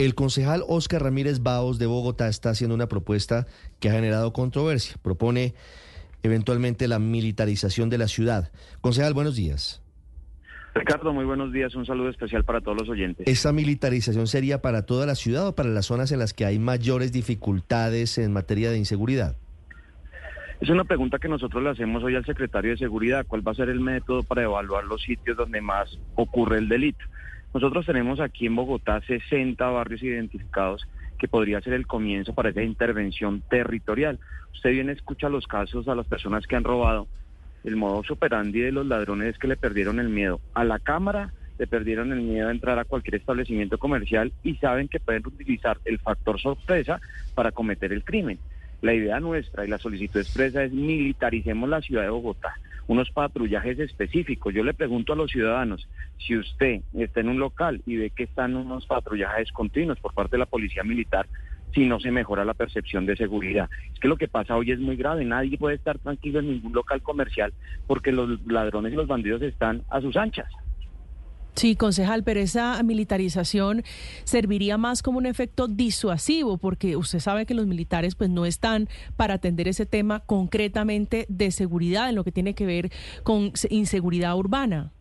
El concejal Oscar Ramírez Baos de Bogotá está haciendo una propuesta que ha generado controversia. Propone eventualmente la militarización de la ciudad. Concejal, buenos días. Ricardo, muy buenos días. Un saludo especial para todos los oyentes. ¿Esta militarización sería para toda la ciudad o para las zonas en las que hay mayores dificultades en materia de inseguridad? Es una pregunta que nosotros le hacemos hoy al secretario de Seguridad. ¿Cuál va a ser el método para evaluar los sitios donde más ocurre el delito? Nosotros tenemos aquí en Bogotá 60 barrios identificados que podría ser el comienzo para esa intervención territorial. Usted bien escucha los casos a las personas que han robado. El modo operandi de los ladrones es que le perdieron el miedo a la cámara, le perdieron el miedo a entrar a cualquier establecimiento comercial y saben que pueden utilizar el factor sorpresa para cometer el crimen. La idea nuestra y la solicitud expresa es militaricemos la ciudad de Bogotá, unos patrullajes específicos. Yo le pregunto a los ciudadanos, si usted está en un local y ve que están unos patrullajes continuos por parte de la policía militar, si no se mejora la percepción de seguridad. Es que lo que pasa hoy es muy grave, nadie puede estar tranquilo en ningún local comercial porque los ladrones y los bandidos están a sus anchas. Sí, concejal, pero esa militarización serviría más como un efecto disuasivo, porque usted sabe que los militares pues no están para atender ese tema concretamente de seguridad, en lo que tiene que ver con inseguridad urbana.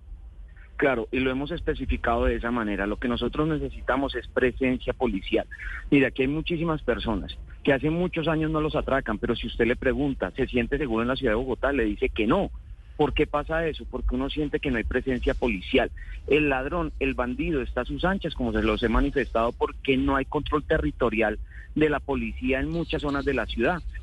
Claro, y lo hemos especificado de esa manera. Lo que nosotros necesitamos es presencia policial. Mira, aquí hay muchísimas personas que hace muchos años no los atracan, pero si usted le pregunta, ¿se siente seguro en la ciudad de Bogotá? Le dice que no. ¿Por qué pasa eso? Porque uno siente que no hay presencia policial. El ladrón, el bandido está a sus anchas, como se los he manifestado, porque no hay control territorial de la policía en muchas zonas de la ciudad.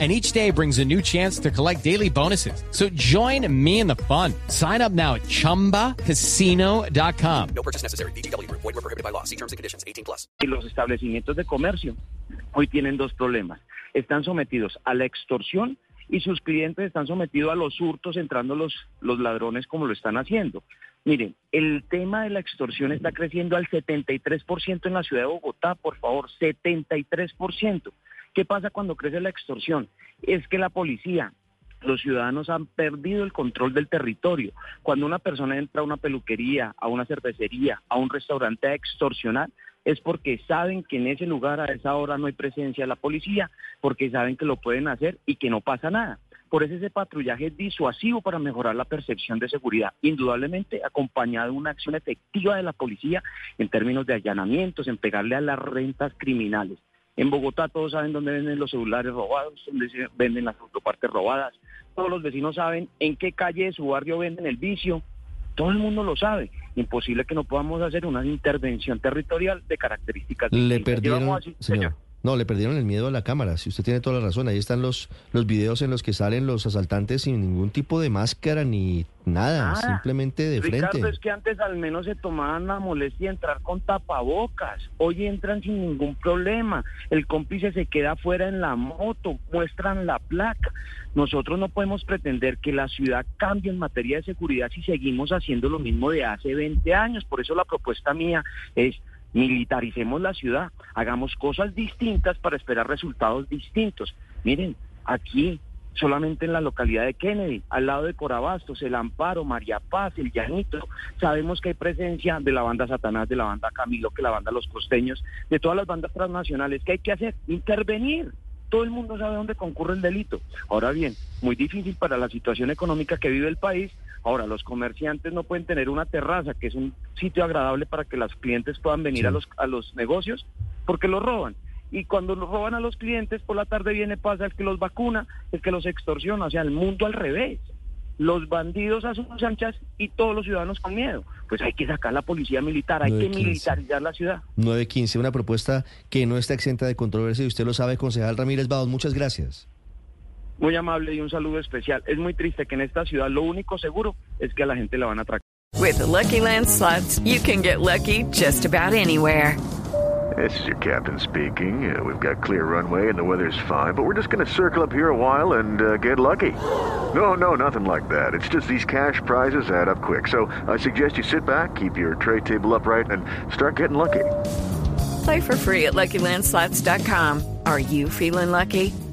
and each day brings a new chance to collect daily bonuses. So join me in the fun. Sign up now at ChumbaCasino.com. No purchase necessary. BGW. Void were prohibited by law. See terms and conditions. 18 plus. Y los establecimientos de comercio hoy tienen dos problemas. Están sometidos a la extorsión y sus clientes están sometidos a los hurtos entrando los, los ladrones como lo están haciendo. Miren, el tema de la extorsión está creciendo al 73% en la ciudad de Bogotá, por favor, 73%. ¿Qué pasa cuando crece la extorsión? Es que la policía, los ciudadanos han perdido el control del territorio. Cuando una persona entra a una peluquería, a una cervecería, a un restaurante a extorsionar, es porque saben que en ese lugar a esa hora no hay presencia de la policía, porque saben que lo pueden hacer y que no pasa nada. Por eso ese patrullaje es disuasivo para mejorar la percepción de seguridad, indudablemente acompañado de una acción efectiva de la policía en términos de allanamientos, en pegarle a las rentas criminales. En Bogotá todos saben dónde venden los celulares robados, dónde se venden las autopartes robadas. Todos los vecinos saben en qué calle de su barrio venden el vicio. Todo el mundo lo sabe. Imposible que no podamos hacer una intervención territorial de características. Le perdieron, señor. No, le perdieron el miedo a la cámara. Si usted tiene toda la razón, ahí están los, los videos en los que salen los asaltantes sin ningún tipo de máscara ni nada, simplemente de Ricardo, frente. es que antes al menos se tomaban la molestia de entrar con tapabocas. Hoy entran sin ningún problema. El cómplice se queda fuera en la moto, muestran la placa. Nosotros no podemos pretender que la ciudad cambie en materia de seguridad si seguimos haciendo lo mismo de hace 20 años. Por eso la propuesta mía es militaricemos la ciudad, hagamos cosas distintas para esperar resultados distintos. Miren, aquí solamente en la localidad de Kennedy, al lado de Corabastos, el Amparo, María Paz, el Llanito, sabemos que hay presencia de la banda Satanás, de la banda Camilo, que la banda Los Costeños, de todas las bandas transnacionales, ¿qué hay que hacer? Intervenir. Todo el mundo sabe dónde concurre el delito. Ahora bien, muy difícil para la situación económica que vive el país. Ahora, los comerciantes no pueden tener una terraza, que es un sitio agradable para que los clientes puedan venir a, los, a los negocios, porque los roban y cuando los roban a los clientes, por la tarde viene, pasa el que los vacuna, el que los extorsiona, o sea, el mundo al revés. los bandidos a sus anchas y todos los ciudadanos con miedo. Pues hay que sacar la policía militar, hay que 9:15. militarizar la ciudad. 915, una propuesta que no está exenta de controversia y usted lo sabe, concejal Ramírez Baos. Muchas gracias. Muy amable y un saludo especial. Es muy triste que en esta ciudad lo único seguro es que a la gente la van a atracar. With the Lucky Land slots, you can get lucky just about anywhere. This is your captain speaking. Uh, we've got clear runway and the weather's fine, but we're just going to circle up here a while and uh, get lucky. No, no, nothing like that. It's just these cash prizes add up quick. So I suggest you sit back, keep your tray table upright, and start getting lucky. Play for free at LuckyLandSlots.com. Are you feeling lucky?